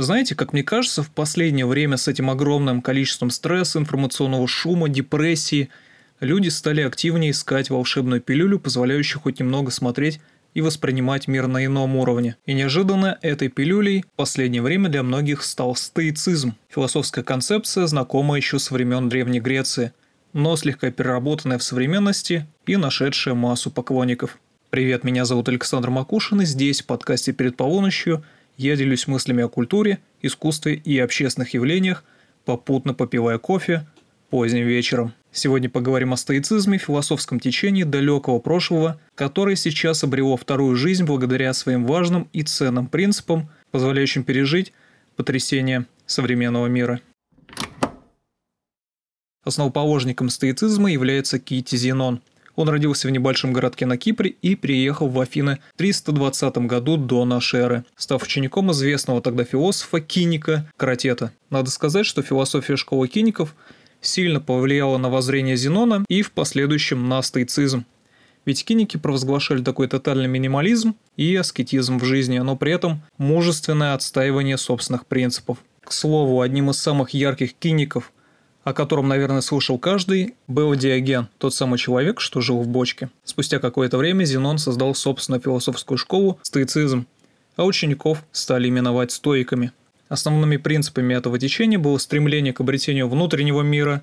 Знаете, как мне кажется, в последнее время с этим огромным количеством стресса, информационного шума, депрессии, люди стали активнее искать волшебную пилюлю, позволяющую хоть немного смотреть и воспринимать мир на ином уровне. И неожиданно этой пилюлей в последнее время для многих стал стоицизм. Философская концепция, знакомая еще с времен Древней Греции, но слегка переработанная в современности и нашедшая массу поклонников. Привет, меня зовут Александр Макушин, и здесь, в подкасте «Перед полуночью», я делюсь мыслями о культуре, искусстве и общественных явлениях, попутно попивая кофе поздним вечером. Сегодня поговорим о стоицизме, философском течении далекого прошлого, которое сейчас обрело вторую жизнь благодаря своим важным и ценным принципам, позволяющим пережить потрясения современного мира. Основоположником стоицизма является Кити Зенон – он родился в небольшом городке на Кипре и приехал в Афины в 320 году до нашей эры, став учеником известного тогда философа Киника Каратета. Надо сказать, что философия школы киников сильно повлияла на воззрение Зенона и в последующем на стоицизм. Ведь киники провозглашали такой тотальный минимализм и аскетизм в жизни, но при этом мужественное отстаивание собственных принципов. К слову, одним из самых ярких киников – о котором, наверное, слышал каждый, был Диоген, тот самый человек, что жил в бочке. Спустя какое-то время Зенон создал собственную философскую школу стоицизм, а учеников стали именовать стоиками. Основными принципами этого течения было стремление к обретению внутреннего мира,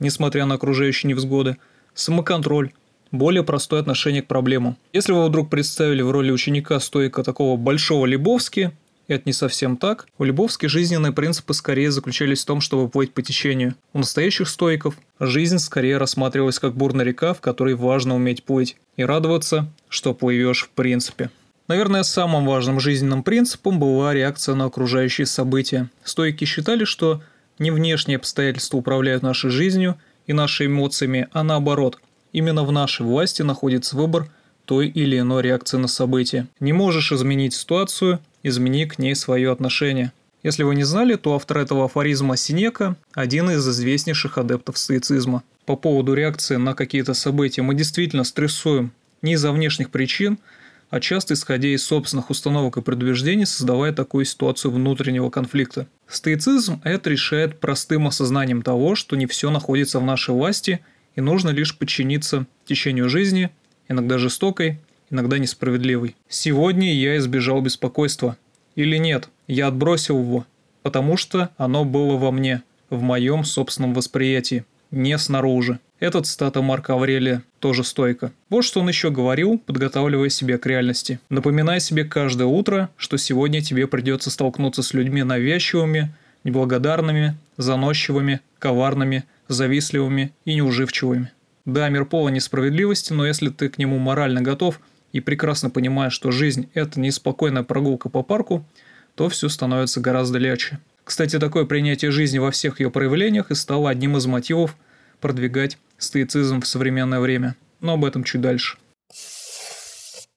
несмотря на окружающие невзгоды, самоконтроль, более простое отношение к проблемам. Если вы вдруг представили в роли ученика стоика такого большого Лебовски, это не совсем так. У Любовски жизненные принципы скорее заключались в том, чтобы плыть по течению. У настоящих стоиков жизнь скорее рассматривалась как бурная река, в которой важно уметь плыть и радоваться, что плывешь в принципе. Наверное, самым важным жизненным принципом была реакция на окружающие события. Стойки считали, что не внешние обстоятельства управляют нашей жизнью и нашими эмоциями, а наоборот. Именно в нашей власти находится выбор той или иной реакции на события. Не можешь изменить ситуацию, измени к ней свое отношение. Если вы не знали, то автор этого афоризма Синека – один из известнейших адептов стоицизма. По поводу реакции на какие-то события мы действительно стрессуем не из-за внешних причин, а часто исходя из собственных установок и предубеждений, создавая такую ситуацию внутреннего конфликта. Стоицизм это решает простым осознанием того, что не все находится в нашей власти и нужно лишь подчиниться течению жизни, иногда жестокой, иногда несправедливый. Сегодня я избежал беспокойства. Или нет, я отбросил его, потому что оно было во мне, в моем собственном восприятии, не снаружи. Этот цитата Марка Аврелия тоже стойко. Вот что он еще говорил, подготавливая себя к реальности. Напоминай себе каждое утро, что сегодня тебе придется столкнуться с людьми навязчивыми, неблагодарными, заносчивыми, коварными, завистливыми и неуживчивыми. Да, мир полон несправедливости, но если ты к нему морально готов – и прекрасно понимая, что жизнь – это не спокойная прогулка по парку, то все становится гораздо легче. Кстати, такое принятие жизни во всех ее проявлениях и стало одним из мотивов продвигать стоицизм в современное время. Но об этом чуть дальше.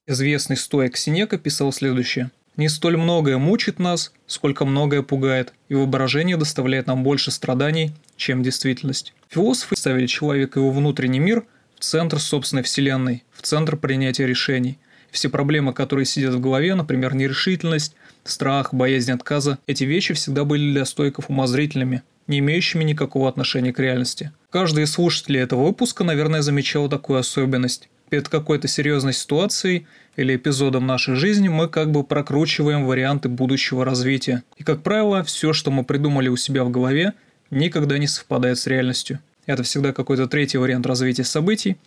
Известный стоик Синека писал следующее. «Не столь многое мучит нас, сколько многое пугает, и воображение доставляет нам больше страданий, чем действительность». Философы ставили человека его внутренний мир – центр собственной вселенной, в центр принятия решений. Все проблемы, которые сидят в голове, например, нерешительность, страх, боязнь отказа, эти вещи всегда были для стойков умозрительными, не имеющими никакого отношения к реальности. Каждый из слушателей этого выпуска, наверное, замечал такую особенность. Перед какой-то серьезной ситуацией или эпизодом нашей жизни мы как бы прокручиваем варианты будущего развития. И, как правило, все, что мы придумали у себя в голове, никогда не совпадает с реальностью. Это всегда какой-то третий вариант развития событий,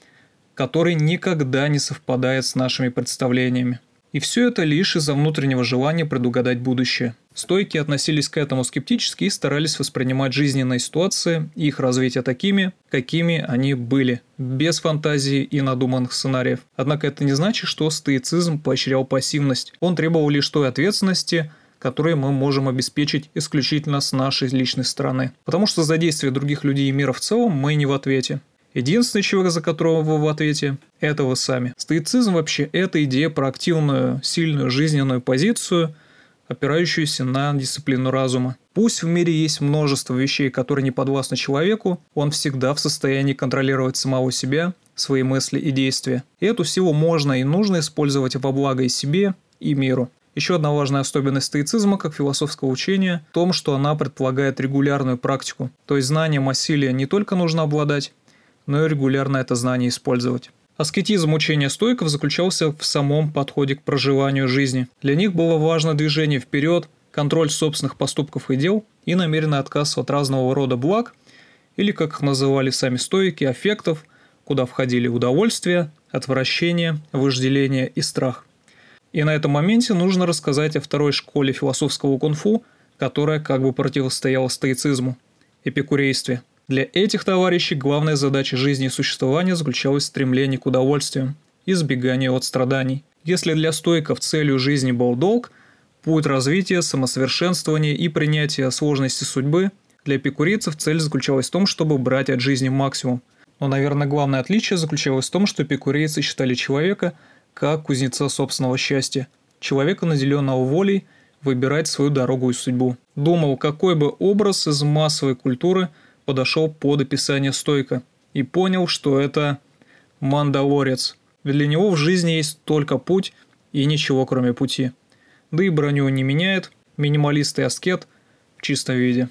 который никогда не совпадает с нашими представлениями. И все это лишь из-за внутреннего желания предугадать будущее. Стойки относились к этому скептически и старались воспринимать жизненные ситуации и их развитие такими, какими они были, без фантазии и надуманных сценариев. Однако это не значит, что стоицизм поощрял пассивность. Он требовал лишь той ответственности – которые мы можем обеспечить исключительно с нашей личной стороны. Потому что за действия других людей и мира в целом мы не в ответе. Единственный человек, за которого вы в ответе, это вы сами. Стоицизм вообще – это идея про активную, сильную жизненную позицию, опирающуюся на дисциплину разума. Пусть в мире есть множество вещей, которые не подвластны человеку, он всегда в состоянии контролировать самого себя, свои мысли и действия. И эту силу можно и нужно использовать во благо и себе, и миру. Еще одна важная особенность стоицизма как философского учения в том, что она предполагает регулярную практику. То есть знанием о силе не только нужно обладать, но и регулярно это знание использовать. Аскетизм учения стойков заключался в самом подходе к проживанию жизни. Для них было важно движение вперед, контроль собственных поступков и дел и намеренный отказ от разного рода благ, или, как их называли сами стойки, аффектов, куда входили удовольствие, отвращение, вожделение и страх. И на этом моменте нужно рассказать о второй школе философского кунг-фу, которая как бы противостояла стоицизму – эпикурействе – для этих товарищей главная задача жизни и существования заключалась в стремлении к удовольствию, избеганию от страданий. Если для стойков целью жизни был долг, путь развития, самосовершенствования и принятия сложности судьбы, для эпикурийцев цель заключалась в том, чтобы брать от жизни максимум. Но, наверное, главное отличие заключалось в том, что эпикурейцы считали человека как кузнеца собственного счастья, человека, наделенного волей, выбирать свою дорогу и судьбу. Думал, какой бы образ из массовой культуры – подошел под описание стойка и понял, что это мандалорец. Для него в жизни есть только путь и ничего кроме пути. Да и броню не меняет, минималист и аскет в чистом виде.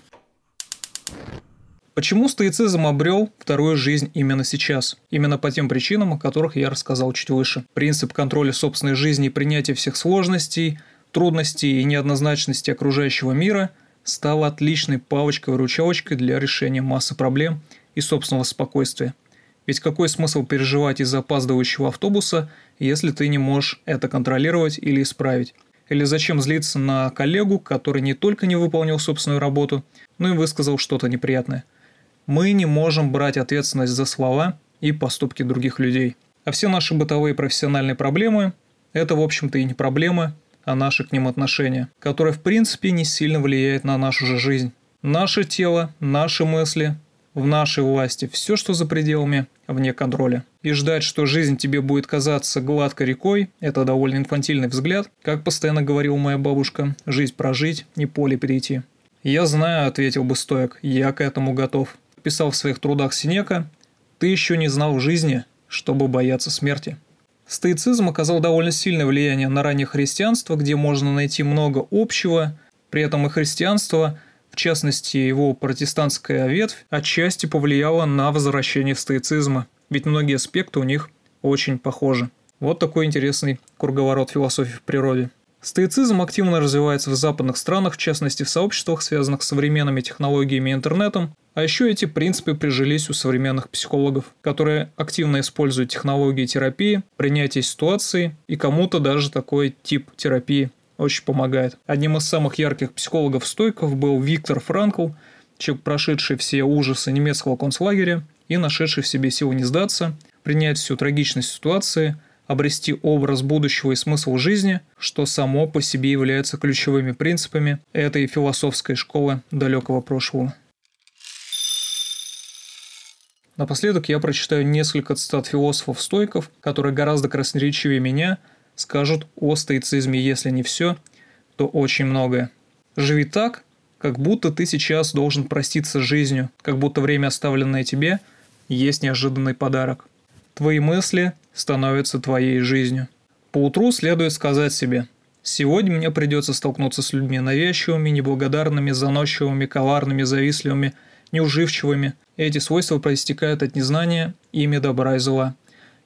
Почему стоицизм обрел вторую жизнь именно сейчас? Именно по тем причинам, о которых я рассказал чуть выше. Принцип контроля собственной жизни и принятия всех сложностей, трудностей и неоднозначности окружающего мира – стала отличной палочкой-выручалочкой для решения массы проблем и собственного спокойствия. Ведь какой смысл переживать из-за опаздывающего автобуса, если ты не можешь это контролировать или исправить? Или зачем злиться на коллегу, который не только не выполнил собственную работу, но и высказал что-то неприятное? Мы не можем брать ответственность за слова и поступки других людей. А все наши бытовые и профессиональные проблемы – это, в общем-то, и не проблемы, а наши к ним отношения, которое в принципе не сильно влияет на нашу же жизнь. Наше тело, наши мысли, в нашей власти все, что за пределами, вне контроля. И ждать, что жизнь тебе будет казаться гладкой рекой, это довольно инфантильный взгляд. Как постоянно говорила моя бабушка, жизнь прожить, не поле перейти. «Я знаю», — ответил бы стоек, — «я к этому готов». Писал в своих трудах Синека, «Ты еще не знал жизни, чтобы бояться смерти». Стоицизм оказал довольно сильное влияние на раннее христианство, где можно найти много общего, при этом и христианство, в частности его протестантская ветвь, отчасти повлияло на возвращение стоицизма, ведь многие аспекты у них очень похожи. Вот такой интересный круговорот философии в природе. Стоицизм активно развивается в западных странах, в частности в сообществах, связанных с современными технологиями и интернетом, а еще эти принципы прижились у современных психологов, которые активно используют технологии терапии, принятие ситуации, и кому-то даже такой тип терапии очень помогает. Одним из самых ярких психологов-стойков был Виктор Франкл, человек, прошедший все ужасы немецкого концлагеря и нашедший в себе силу не сдаться, принять всю трагичность ситуации – обрести образ будущего и смысл жизни, что само по себе является ключевыми принципами этой философской школы далекого прошлого. Напоследок я прочитаю несколько цитат философов-стойков, которые гораздо красноречивее меня скажут о стоицизме, если не все, то очень многое. Живи так, как будто ты сейчас должен проститься с жизнью, как будто время, оставленное тебе, есть неожиданный подарок. Твои мысли становятся твоей жизнью. Поутру следует сказать себе «Сегодня мне придется столкнуться с людьми навязчивыми, неблагодарными, заносчивыми, коварными, завистливыми, неуживчивыми. Эти свойства проистекают от незнания ими добра и зла.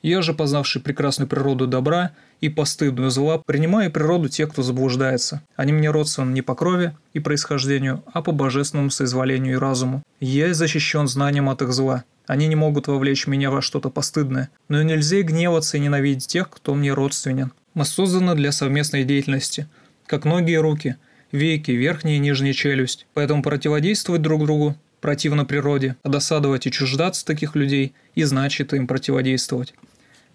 Я же, познавший прекрасную природу добра и постыдную зла, принимаю природу тех, кто заблуждается. Они мне родственны не по крови и происхождению, а по божественному соизволению и разуму. Я защищен знанием от их зла. Они не могут вовлечь меня во что-то постыдное. Но нельзя гневаться и ненавидеть тех, кто мне родственен. Мы созданы для совместной деятельности. Как ноги и руки, веки, верхняя и нижняя челюсть. Поэтому противодействовать друг другу противно природе, а досадовать и чуждаться таких людей и значит им противодействовать.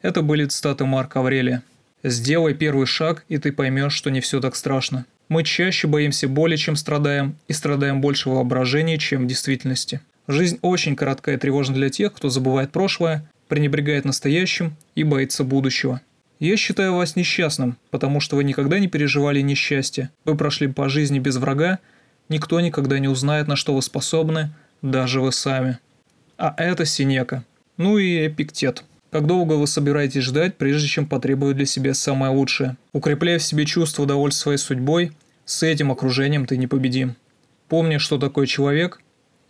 Это были цитаты Марка Аврелия. «Сделай первый шаг, и ты поймешь, что не все так страшно. Мы чаще боимся боли, чем страдаем, и страдаем больше воображения, чем в действительности». Жизнь очень короткая и тревожна для тех, кто забывает прошлое, пренебрегает настоящим и боится будущего. Я считаю вас несчастным, потому что вы никогда не переживали несчастье. Вы прошли по жизни без врага, никто никогда не узнает, на что вы способны, даже вы сами. А это Синека. Ну и Эпиктет. Как долго вы собираетесь ждать, прежде чем потребовать для себя самое лучшее? Укрепляя в себе чувство довольства своей судьбой, с этим окружением ты непобедим. Помни, что такое человек,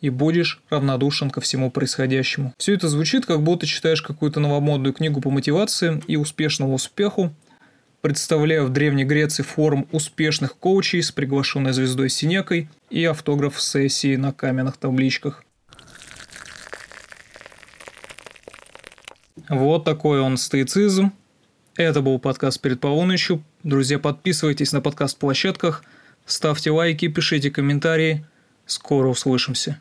и будешь равнодушен ко всему происходящему. Все это звучит, как будто читаешь какую-то новомодную книгу по мотивации и успешному успеху, представляя в Древней Греции форум успешных коучей с приглашенной звездой Синекой и автограф сессии на каменных табличках. Вот такой он стоицизм. Это был подкаст перед полуночью. Друзья, подписывайтесь на подкаст-площадках, ставьте лайки, пишите комментарии. Скоро услышимся.